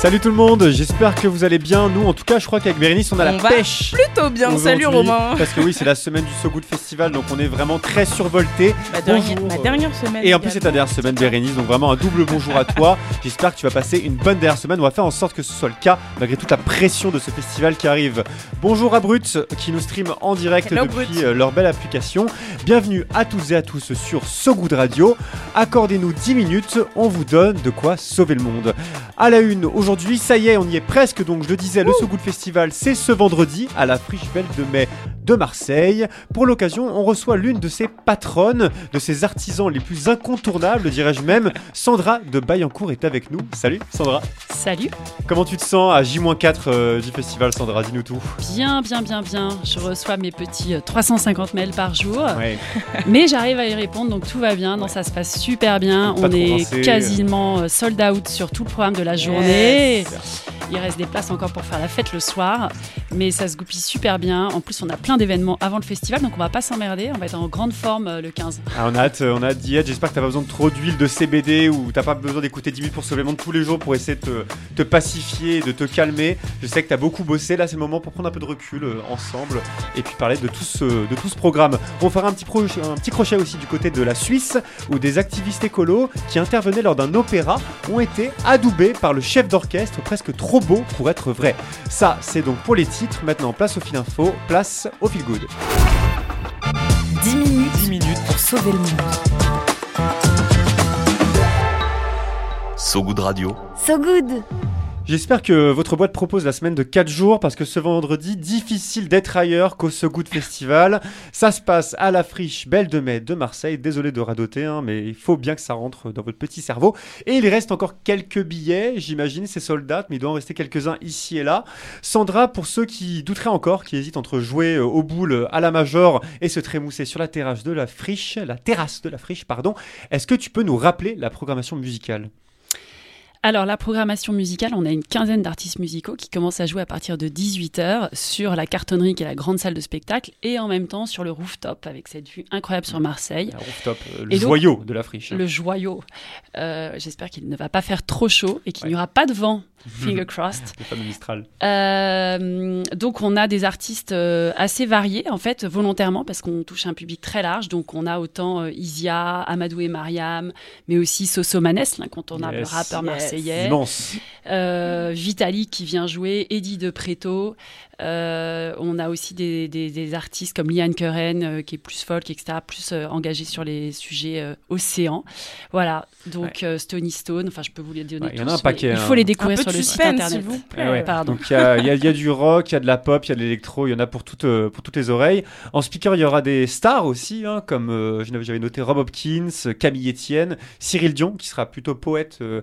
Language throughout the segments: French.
Salut tout le monde, j'espère que vous allez bien. Nous, en tout cas, je crois qu'avec Bérénice, on a On la va pêche. Plutôt bien, salut Romain. Parce que oui, c'est la semaine du So Good Festival, donc on est vraiment très survolté. Ma dernière, ma dernière semaine. Et en plus, c'est ta dernière semaine, Bérénice, donc vraiment un double bonjour à toi. J'espère que tu vas passer une bonne dernière semaine. On va faire en sorte que ce soit le cas, malgré toute la pression de ce festival qui arrive. Bonjour à Brut, qui nous stream en direct Hello, depuis Brut. euh, leur belle application. Bienvenue à tous et à tous sur So Good Radio. Accordez-nous 10 minutes, on vous donne de quoi sauver le monde. À la une, aujourd'hui, ça y est, on y est presque, donc je le disais, le So Good Festival, c'est ce vendredi à la Friche Belle de Mai de Marseille. Pour l'occasion, on reçoit l'une de ses patronnes, de ses artisans les plus incontournables, dirais-je même. Sandra de Bayancourt est avec nous. Salut Sandra. Salut, Comment tu te sens à J-4 euh, du festival, Sandra? Dis-nous tout. bien, bien, bien, bien. Je reçois mes petits euh, 350 mails par jour, Ouais. mais j'arrive à y répondre, donc tout va bien. Non, ça se passe super bien. Pas On est quasiment euh, sold out sur tout le programme de la journée. Il reste des places encore pour faire la fête le soir, mais ça se goupille super bien. En plus, on a plein d'événements avant le festival, donc on va pas s'emmerder. On va être en grande forme euh, le 15. Ah, on a hâte, on a hâte d'y être. J'espère que t'as pas besoin de trop d'huile de CBD ou t'as pas besoin d'écouter 10 minutes pour sauver le monde tous les jours pour essayer de te, te pacifier, de te calmer. Je sais que t'as beaucoup bossé. Là, c'est le moment pour prendre un peu de recul euh, ensemble et puis parler de tout ce, de tout ce programme. On fera un petit, pro- un petit crochet aussi du côté de la Suisse où des activistes écolos qui intervenaient lors d'un opéra ont été adoubés par le chef d'orchestre, presque trop beau pour être vrai. Ça, c'est donc pour les titres. Maintenant, place au fil info, place au fil good. 10 minutes, 10 minutes pour sauver le monde. So Good Radio. So Good J'espère que votre boîte propose la semaine de 4 jours parce que ce vendredi, difficile d'être ailleurs qu'au So Good Festival. Ça se passe à la friche Belle de Mai de Marseille. Désolé de radoter, hein, mais il faut bien que ça rentre dans votre petit cerveau. Et il reste encore quelques billets, j'imagine, c'est soldats, mais il doit en rester quelques-uns ici et là. Sandra, pour ceux qui douteraient encore, qui hésitent entre jouer euh, au boule euh, à la major et se trémousser sur la terrasse de la friche, la terrasse de la friche, pardon, est-ce que tu peux nous rappeler la programmation musicale? Alors, la programmation musicale, on a une quinzaine d'artistes musicaux qui commencent à jouer à partir de 18h sur la cartonnerie qui est la grande salle de spectacle et en même temps sur le rooftop avec cette vue incroyable sur Marseille. La rooftop, euh, le Et donc, joyau de la friche. Le joyau. Euh, J'espère qu'il ne va pas faire trop chaud et qu'il n'y aura pas de vent. Finger crossed. Le fameux Mistral. Euh, donc on a des artistes euh, assez variés en fait volontairement parce qu'on touche un public très large. Donc on a autant Isia, Amadou et Mariam, mais aussi Soso Manès, l'incontournable Yes. rappeur Yes. Marseillais. Immense. Euh, Vitali qui vient jouer, Eddie de Preto. Euh, on a aussi des, des- des artistes comme Liane Keren euh, qui est plus folk, etc., plus euh, engagé sur les sujets euh, océans. Voilà, donc euh, Stony Stone, enfin je peux vous les donner Ouais, il y en a un paquet, Il hein. faut les découvrir Un sur le site internet. s'il vous plaît. Ouais. Pardon. Donc il y, a- y y du rock, il y a de la pop, il y a de l'électro, il y en a pour toutes, euh, pour toutes les oreilles. En speaker, il y aura des stars aussi, hein, comme euh, j'avais noté Rob Hopkins, Camille Etienne, Cyril Dion, qui sera plutôt poète, euh,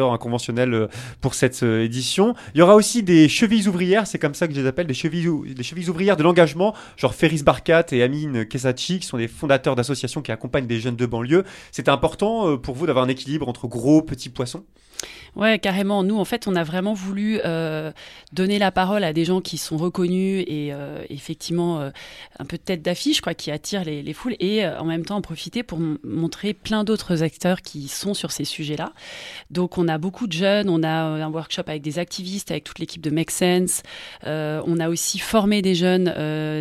co-orateur inconventionnel euh, pour cette euh, édition. Il y aura aussi des chevilles ouvrières, c'est comme ça que je les appelle, des chevilles, des chevilles ouvrières de l'engagement, genre Ferris Barkat et Amine Kesachi, qui sont des fondateurs d'associations qui accompagnent des jeunes de banlieue. C'était important euh, pour vous d'avoir un équilibre entre gros, petits poissons? Ouais, carrément. Nous, en fait, on a vraiment voulu euh, donner la parole à des gens qui sont reconnus et euh, effectivement euh, un peu de tête d'affiche, quoi, qui attirent les, les foules, et en même temps en profiter pour montrer plein d'autres acteurs qui sont sur ces sujets-là. Donc, on a beaucoup de jeunes. On a un workshop avec des activistes, avec toute l'équipe de Make Sense. On a aussi formé des jeunes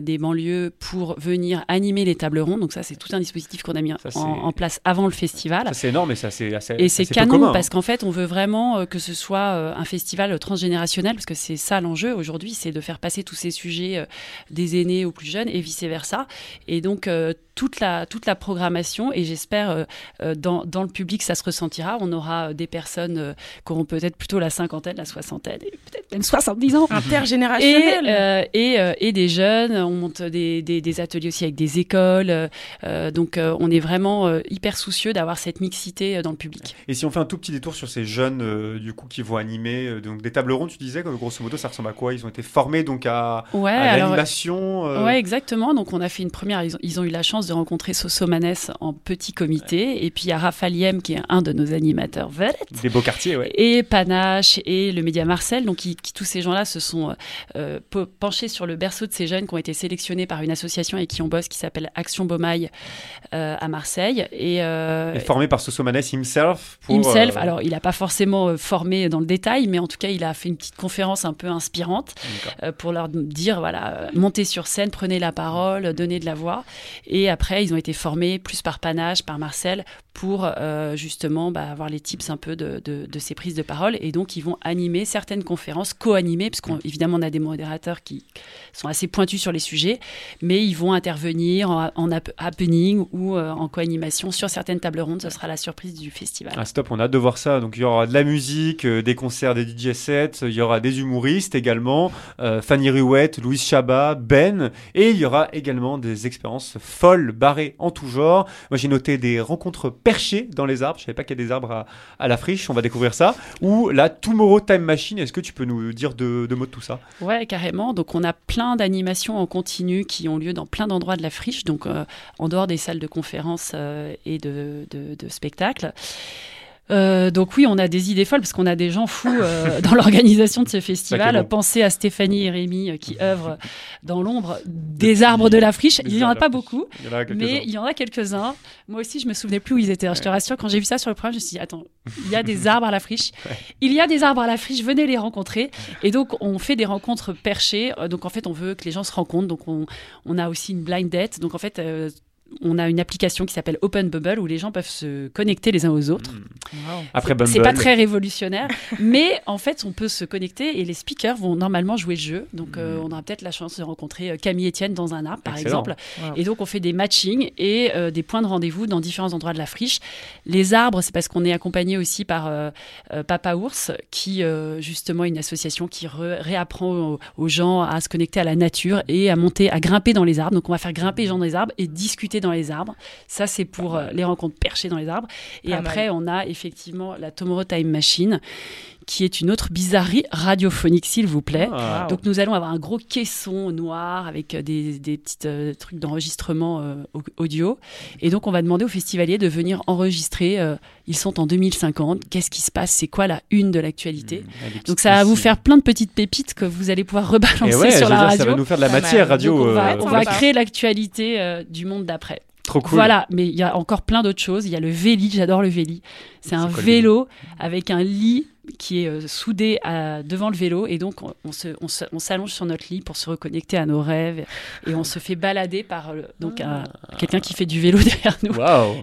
des banlieues pour venir animer les tables rondes. Donc ça, c'est tout un dispositif qu'on a mis Ça, en, en place avant le festival. C'est énorme et ça, c'est assez Et c'est canon hein. parce qu'en fait, on veut vraiment euh, que ce soit euh, un festival transgénérationnel parce que c'est ça l'enjeu aujourd'hui, c'est de faire passer tous ces sujets euh, des aînés aux plus jeunes et vice versa. Et donc toute la toute la programmation et j'espère dans, dans le public ça se ressentira. On aura des personnes qui auront peut-être plutôt la cinquantaine, la soixantaine et même 70 ans. Et, Intergénérationnel. euh, et, euh, et des jeunes, on monte des, des, des ateliers aussi avec des écoles. euh, euh, donc euh, on est vraiment euh, hyper soucieux d'avoir cette mixité euh, dans le public. Et si on fait un tout petit détour sur ces jeunes euh, du coup qui vont animer euh, donc des tables rondes, tu disais que grosso modo ça ressemble à quoi? Ils ont été formés donc à, Ouais, à alors l'animation. euh, Ouais, exactement. Donc, on a fait une première. Ils ont, ils ont eu la chance de rencontrer Soso Manès en petit comité. Et puis, il y a Raphaël Yem, qui est un de nos animateurs vedettes. Des beaux quartiers, ouais. Et Panache et le Média Marcel. Donc, qui, qui- tous ces gens-là se sont euh, pe- penchés sur le berceau de ces jeunes qui ont été sélectionnés par une association et qui on bosse qui s'appelle Action Beaumaille euh, à Marseille. Et, euh, Et formé par Soso Manès himself. Pour, himself. euh, Alors, il n'a pas forcément euh, formé dans le détail, mais en tout cas, il a fait une petite conférence un peu inspirante euh, pour leur dire voilà, euh, montez sur scène, prenez la parole, donnez de la voix. Et après, ils ont été formés plus par Panache, par Marcel, pour euh, justement bah, avoir les tips un peu de, de, de ces prises de parole. Et donc, ils vont animer certaines conférences, co-animer, parce qu'évidemment, on a des modérateurs qui sont assez pointus sur les sujets, mais ils vont intervenir en, en hap- happening ou euh, en co-animation sur certaines tables rondes. Ce sera la surprise du festival. Ah, stop, on a hâte de voir ça. Donc il y aura de la musique, euh, des concerts, des DJ sets, il y aura des humoristes également, euh, Fanny Ruette, Louise Chabat, Ben, et il y aura également des expériences folles, barrées en tout genre. Moi j'ai noté des rencontres perchées dans les arbres, je savais pas qu'il y a des arbres à, à la friche, on va découvrir ça. Ou la Tomorrow Time Machine, est-ce que tu peux nous dire deux, tout ça Ouais, carrément. Donc, on a plein d'animations en continu qui ont lieu dans plein d'endroits de la friche, donc euh, en dehors des salles de conférences euh, et de spectacles. Euh, donc oui, on a des idées folles parce qu'on a des gens fous euh, dans l'organisation de ce festival. bon. Pensez à Stéphanie et Rémi euh, qui œuvrent dans l'ombre des arbres de la friche. Il n'y en a pas beaucoup, Il a mais il y en a quelques-uns. Moi aussi, je me souvenais plus où ils étaient. hein. Je te rassure, quand j'ai vu ça sur le programme, je me suis dit, attends, il y a des arbres à la friche. Il y a des arbres à la friche, venez les rencontrer. Et donc, on fait des rencontres perchées. Euh, Donc, en fait, on veut que les gens se rencontrent. Donc, on, on a aussi une blind date. Donc, en fait, euh, on a une application qui s'appelle Open Bubble où les gens peuvent se connecter les uns aux autres. Après Bumble. C'est pas très révolutionnaire, mais en fait, on peut se connecter et les speakers vont normalement jouer le jeu. Donc, euh, on aura peut-être la chance de rencontrer euh, Camille Etienne dans un arbre, par Excellent. exemple. Et donc, on fait des matchings et euh, des points de rendez-vous dans différents endroits de la friche. Les arbres, c'est parce qu'on est accompagné aussi par euh, Papa Ours, qui, euh, justement, est une association qui re- réapprend aux, aux gens à se connecter à la nature et à monter, à grimper dans les arbres. Donc, on va faire grimper les gens dans les arbres et discuter dans les arbres. Ça, c'est pour euh, les rencontres perchées dans les arbres. Et Pas après, on a effectivement la Tomorrow Time Machine, qui est une autre bizarrerie radiophonique, s'il vous plaît. Ah. Donc nous allons avoir un gros caisson noir avec euh, des, des petits euh, trucs d'enregistrement euh, au- audio. Et donc on va demander aux festivaliers de venir enregistrer. euh, ils sont en 2050. Qu'est-ce qui se passe? C'est quoi la une de l'actualité? Mmh, Donc ça va vous faire plein de petites pépites que vous allez pouvoir rebalancer ouais, sur la dire, radio. ça va nous faire de la matière radio. Donc on va, euh, on créer l'actualité euh, du monde d'après. Trop cool. Voilà, mais il y a encore plein d'autres choses. Il y a le Véli, j'adore le Véli. C'est un vélo? avec un lit qui est euh, soudé à- devant le vélo et donc on, on se- on se- on s'allonge sur notre lit pour se reconnecter à nos rêves et on se fait balader par donc un- quelqu'un qui fait du vélo derrière nous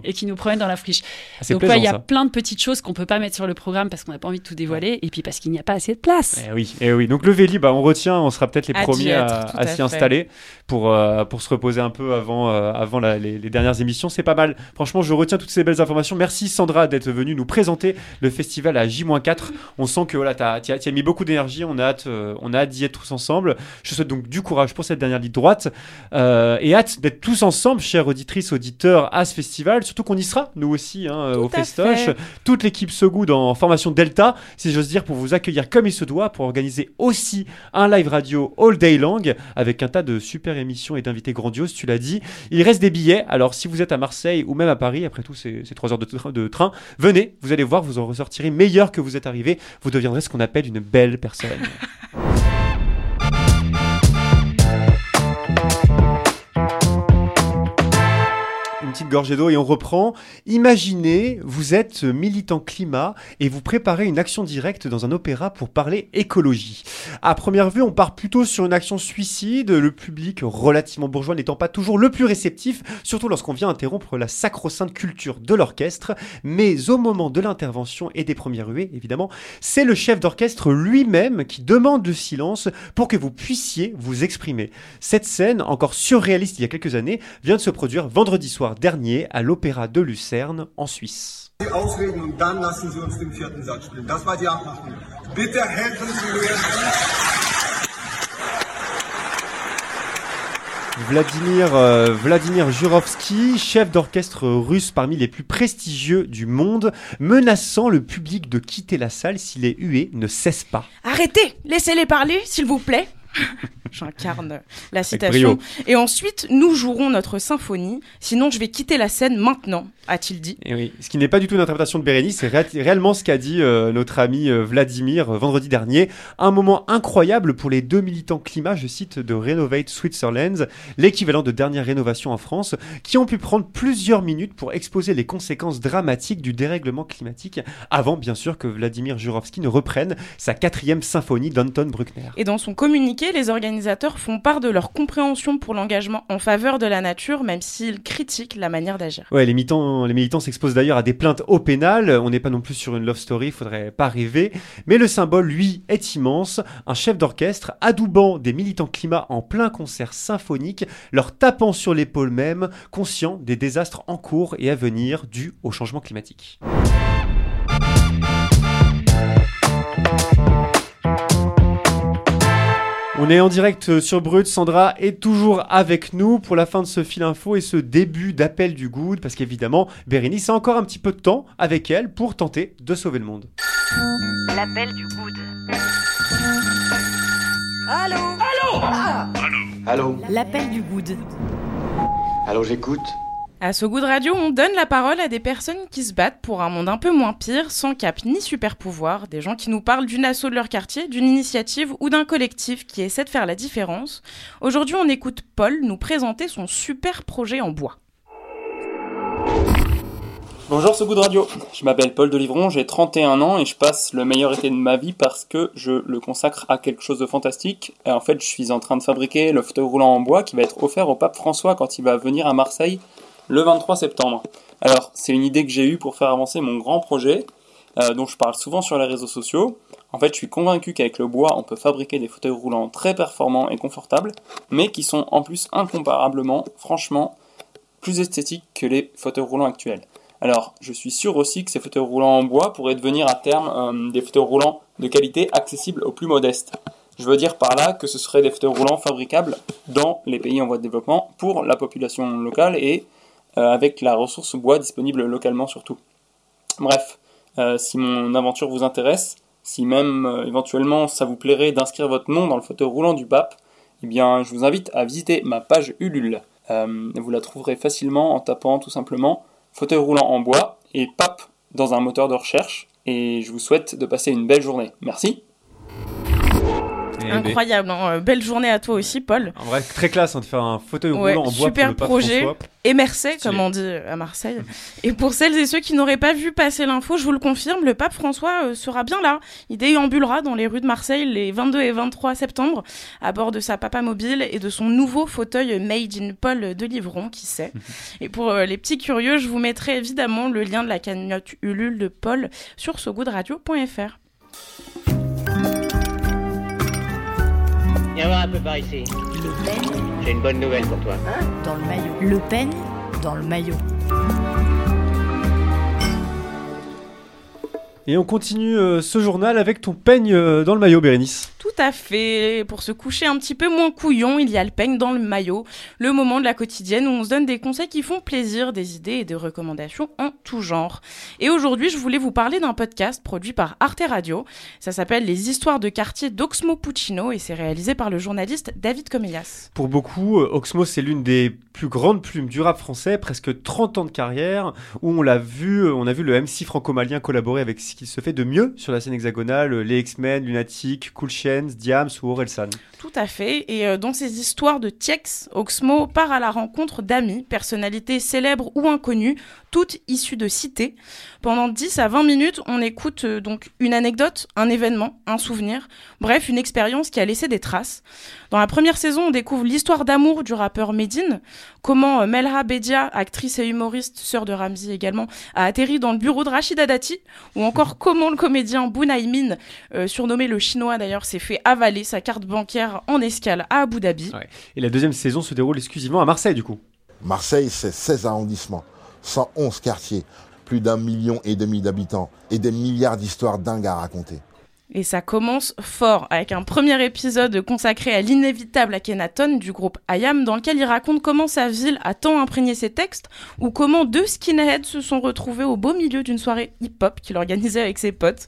et qui nous promène dans la friche. Ah, Donc il y a ça. plein de petites choses qu'on peut pas mettre sur le programme parce qu'on n'a pas envie de tout dévoiler et puis parce qu'il n'y a pas assez de place. Eh oui, eh oui. Donc le Véli, bah, on retient, on sera peut-être les À premiers être, à, tout à à s'y fait. installer pour, euh, pour se reposer un peu avant, euh, avant la- les, les dernières émissions. C'est pas mal. Franchement, je retiens toutes ces belles informations. Merci Sandra d'être venue nous présenter le festival à J-4. On sent que voilà, tu as, as mis beaucoup d'énergie. On a hâte, euh, on a hâte d'y être tous ensemble. Je te souhaite donc du courage pour cette dernière ligne droite euh, et hâte d'être tous ensemble, chères auditrices, auditeurs, à ce festival. Surtout qu'on y sera, nous aussi, hein, au festoche. fait. Toute l'équipe So Good en formation Delta, si j'ose dire, pour vous accueillir comme il se doit, pour organiser aussi un live radio all day long avec un tas de super émissions et d'invités grandioses, tu l'as dit. Il reste des billets, alors si vous êtes à Marseille ou même à Paris, après tout, c'est c'est trois heures de, de train, venez, vous allez voir, vous en ressortirez meilleur que vous êtes arrivé. Vous deviendrez ce qu'on appelle une belle personne. petite d'eau et on reprend. Imaginez, vous êtes militant climat et vous préparez une action directe dans un opéra pour parler écologie. À première vue, on part plutôt sur une action suicide, le public relativement bourgeois n'étant pas toujours le plus réceptif, surtout lorsqu'on vient interrompre la sacro-sainte culture de l'orchestre. Mais au moment de l'intervention et des premières ruées, évidemment, c'est le chef d'orchestre lui-même qui demande le silence pour que vous puissiez vous exprimer. Cette scène, encore surréaliste il y a quelques années, vient de se produire vendredi soir dernier à l'Opéra de Lucerne en Suisse. Abmachung. Vladimir, euh, Vladimir Jurovski, chef d'orchestre russe parmi les plus prestigieux du monde, menaçant le public de quitter la salle si les huées ne cessent pas. Arrêtez, laissez-les parler, s'il vous plaît. J'incarne la citation. Et ensuite, nous jouerons notre symphonie, sinon je vais quitter la scène maintenant, a-t-il dit. Et oui, ce qui n'est pas du tout une interprétation de Bérénice, c'est ré- réellement ce qu'a dit euh, notre ami euh, Vladimir euh, vendredi dernier. Un moment incroyable pour les deux militants climat, je cite, de Renovate Switzerland, l'équivalent de dernière rénovation en France, qui ont pu prendre plusieurs minutes pour exposer les conséquences dramatiques du dérèglement climatique, avant bien sûr que Vladimir Jurovski ne reprenne sa quatrième symphonie d'Anton Bruckner. Et dans son communiqué, les organisateurs font part de leur compréhension pour l'engagement en faveur de la nature, même s'ils critiquent la manière d'agir. Ouais, les militants, les militants s'exposent d'ailleurs à des plaintes au pénal. On n'est pas non plus sur une love story, faudrait pas rêver. Mais le symbole, lui, est immense. Un chef d'orchestre adoubant des militants climat en plein concert symphonique, leur tapant sur l'épaule même, conscient des désastres en cours et à venir dus au changement climatique. On est en direct sur Brut, Sandra est toujours avec nous pour la fin de ce fil info et ce début d'appel du good, parce qu'évidemment, Bérénice a encore un petit peu de temps avec elle pour tenter de sauver le monde. L'appel du good. Allô? L'appel du good. Allô, j'écoute À So Good Radio, on donne la parole à des personnes qui se battent pour un monde un peu moins pire, sans cap ni super pouvoir, des gens qui nous parlent d'une asso de leur quartier, d'une initiative ou d'un collectif qui essaie de faire la différence. Aujourd'hui, on écoute Paul nous présenter son super projet en bois. Bonjour goût de radio, je m'appelle Paul Delivron, j'ai 31 ans et je passe le meilleur été de ma vie parce que je le consacre à quelque chose de fantastique. En fait, je suis en train de fabriquer le fauteuil roulant en bois qui va être offert au pape François quand il va venir à Marseille le 23 septembre. Alors, c'est une idée que j'ai eue pour faire avancer mon grand projet, euh, dont je parle souvent sur les réseaux sociaux. En fait, je suis convaincu qu'avec le bois, on peut fabriquer des fauteuils roulants très performants et confortables, mais qui sont en plus incomparablement, franchement, plus esthétiques que les fauteuils roulants actuels. Alors, je suis sûr aussi que ces fauteuils roulants en bois pourraient devenir à terme euh, des fauteuils roulants de qualité accessibles aux plus modestes. Je veux dire par là que ce seraient des fauteuils roulants fabricables dans les pays en voie de développement pour la population locale et avec la ressource bois disponible localement surtout. Bref, euh, si mon aventure vous intéresse, si même euh, éventuellement ça vous plairait d'inscrire votre nom dans le fauteuil roulant du pape, eh bien je vous invite à visiter ma page Ulule. Euh, vous la trouverez facilement en tapant tout simplement fauteuil roulant en bois et pape dans un moteur de recherche. Et je vous souhaite de passer une belle journée. Merci. Incroyable, hein. Euh, belle journée à toi aussi, Paul. En vrai, très classe hein, de faire un fauteuil Ouais, roulant en bois super pour le projet. François. Émercé, comme on dit à Marseille. Et pour celles et ceux qui n'auraient pas vu passer l'info, je vous le confirme, le pape François euh, sera bien là. Il déambulera dans les rues de Marseille les 22 et 23 septembre à bord de sa papa mobile et de son nouveau fauteuil Made in Paul de Livron, qui sait. et pour euh, les petits curieux, je vous mettrai évidemment le lien de la cagnotte Ulule de Paul sur sogoodradio.fr. Viens voir un peu par ici. Le Pen J'ai une bonne nouvelle pour toi. dans le maillot. Le Pen dans le maillot. Et on continue euh, ce journal avec ton peigne euh, dans le maillot, Bérénice. À fait. Pour se coucher un petit peu moins couillon, il y a le peigne dans le maillot, le moment de la quotidienne où on se donne des conseils qui font plaisir, des idées et des recommandations en tout genre. Et aujourd'hui, je voulais vous parler d'un podcast produit par Arte Radio. Ça s'appelle Les histoires de quartier d'Oxmo Puccino et c'est réalisé par le journaliste David Comillas. Pour beaucoup, euh, Oxmo, c'est l'une des plus grandes plumes du rap français, presque 30 ans de carrière, où on l'a vu, euh, on a vu le MC franco-malien collaborer avec ce qui se fait de mieux sur la scène hexagonale, euh, les X-Men, Lunatic, Cool Diams ou Orelsan. Tout à fait. Et euh, dans ces histoires de Tiex, Oxmo part à la rencontre d'amis, personnalités célèbres ou inconnues, toutes issues de cités. Pendant 10 à 20 minutes, on écoute euh, donc une anecdote, un événement, un souvenir, bref, une expérience qui a laissé des traces. Dans la première saison, on découvre l'histoire d'amour du rappeur Medine, comment euh, Melha Bedia, actrice et humoriste, sœur de Ramzi également, a atterri dans le bureau de Rachida Dati, ou encore comment le comédien Bunai Min, euh, surnommé le chinois d'ailleurs, s'est fait avaler sa carte bancaire en escale à Abu Dhabi. Et la deuxième saison se déroule exclusivement à Marseille, du coup. Marseille, c'est 16 arrondissements, 111 quartiers, plus d'un million et demi d'habitants et des milliards d'histoires dingues à raconter. Et ça commence fort, avec un premier épisode consacré à l'inévitable Akhenaton du groupe Ayam, dans lequel il raconte comment sa ville a tant imprégné ses textes, ou comment deux skinheads se sont retrouvés au beau milieu d'une soirée hip-hop qu'il organisait avec ses potes.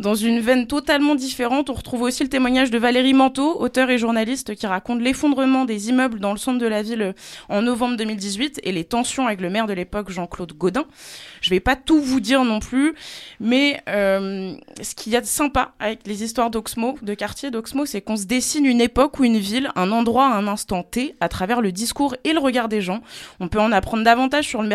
Dans une veine totalement différente, on retrouve aussi le témoignage de Valérie Manteau, auteur et journaliste, qui raconte l'effondrement des immeubles dans le centre de la ville en novembre 2018 et les tensions avec le maire de l'époque, Jean-Claude Gaudin. Je vais pas tout vous dire non plus, mais euh, ce qu'il y a de sympa avec les histoires d'Oxmo, de quartier d'Oxmo, c'est qu'on se dessine une époque ou une ville, un endroit, un instant T, à travers le discours et le regard des gens. On peut en apprendre davantage sur le,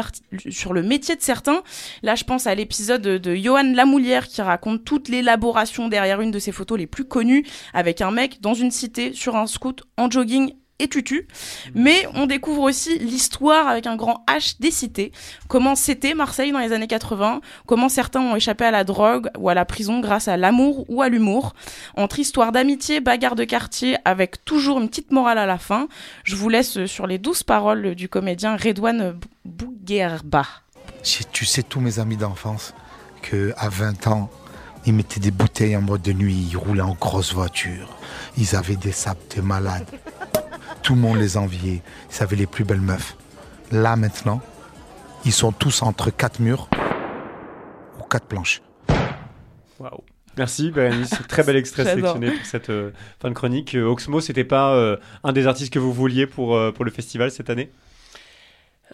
sur le métier de certains. Là, je pense à l'épisode de, de Johan Lamoulière qui raconte toutes l'élaboration derrière une de ses photos les plus connues, avec un mec dans une cité, sur un scout, en jogging et tutu. Mais on découvre aussi l'histoire avec un grand H des cités. Comment c'était Marseille dans les années 80, comment certains ont échappé à la drogue ou à la prison grâce à l'amour ou à l'humour. Entre histoire d'amitié, bagarre de quartier, avec toujours une petite morale à la fin. Je vous laisse sur les douces paroles du comédien Redouane Bouguerba. Si tu sais tous mes amis d'enfance que à 20 ans, ils mettaient des bouteilles en mode de nuit, ils roulaient en grosse voiture, ils avaient des sapes de malades. Tout le monde les enviait, ils avaient les plus belles meufs. Là maintenant, ils sont tous entre quatre murs ou quatre planches. Waouh. Merci Bérénice, très bel extrait sélectionné pour cette euh, fin de chronique. Euh, Oxmo, c'était pas euh, un des artistes que vous vouliez pour, euh, pour le festival cette année?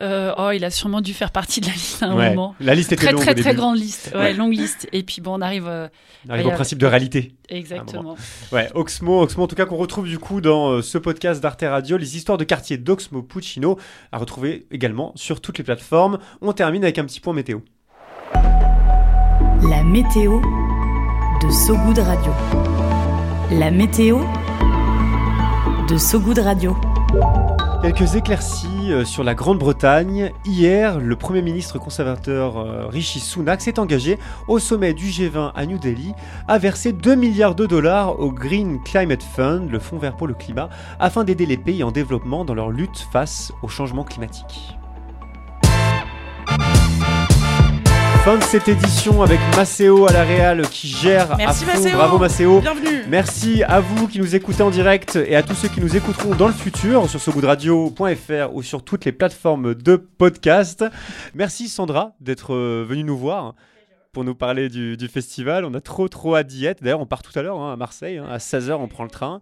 Euh, oh, il a sûrement dû faire partie de la liste à un Ouais. moment. La liste était très, longue Très, au très début. grande liste. Ouais, Ouais. longue liste. Et puis bon, on arrive. euh, On arrive au principe de réalité. Exactement. Ouais, Oxmo, Oxmo en tout cas qu'on retrouve du coup dans euh, ce podcast d'Arte Radio, les histoires de quartier d'Oxmo Puccino, à retrouver également sur toutes les plateformes. On termine avec un petit point météo. La météo de Sogoud Radio. La météo de Sogoud Radio. Quelques éclaircies euh, sur la Grande-Bretagne. Hier, le Premier ministre conservateur euh, Rishi Sunak s'est engagé au sommet du G20 à New Delhi à verser 2 milliards de dollars au Green Climate Fund, le fonds vert pour le climat, afin d'aider les pays en développement dans leur lutte face au changement climatique. Fin de cette édition avec Maceo à la Réal qui gère Merci, à fond. Maceo. Bravo Maceo. Bienvenue. Merci à vous qui nous écoutez en direct et à tous ceux qui nous écouteront dans le futur sur sogoodradio.fr ou sur toutes les plateformes de podcast. Merci Sandra d'être euh, venue nous voir pour nous parler du, du festival. On a trop trop hâte d'y être. D'ailleurs, on part tout à l'heure hein, à Marseille. hein. à 16h, on prend le train.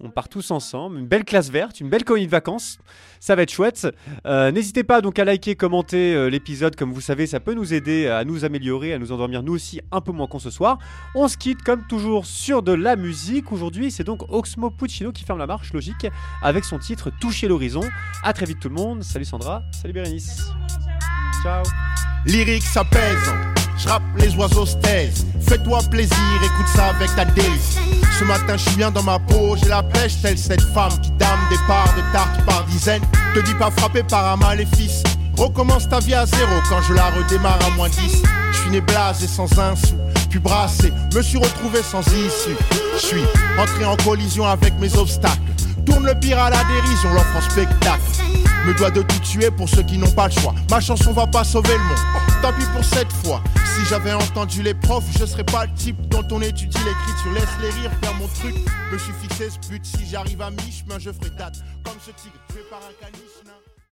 On part tous ensemble. Une belle classe verte, une belle colonie de vacances. Ça va être chouette. Euh, N'hésitez pas donc à liker, commenter euh, l'épisode. Comme vous savez, ça peut nous aider à nous améliorer, à nous endormir nous aussi un peu moins con ce soir. On se quitte comme toujours sur de la musique. Aujourd'hui, c'est donc Oxmo Puccino qui ferme la marche, logique, avec son titre Toucher l'horizon. À très vite tout le monde. Salut Sandra, salut Bérénice. Ciao. Lyrique, ça pèse. Je rappe, les oiseaux se taisent. Fais-toi plaisir, écoute ça avec ta délice. Ce matin, je suis bien dans ma peau, j'ai la pêche, telle cette femme qui dame des parts de tarte par dizaines. Te dis pas frappé par un maléfice. Recommence ta vie à zéro quand je la redémarre à moins 10. Je suis né blasé sans un sou, puis brassé, me suis retrouvé sans issue. Je suis entré en collision avec mes obstacles. Tourne le pire à la dérision, l'offre en spectacle. Me dois de tout tuer pour ceux qui n'ont pas le choix. Ma chanson va pas sauver le monde. Tant pis pour cette fois. Si j'avais entendu les profs, je serais pas le type dont on étudie l'écriture. Laisse les rires faire mon truc. Me suis fixé ce but. Si j'arrive à mi-chemin, je ferai date. Comme ce tigre tué par un caniche.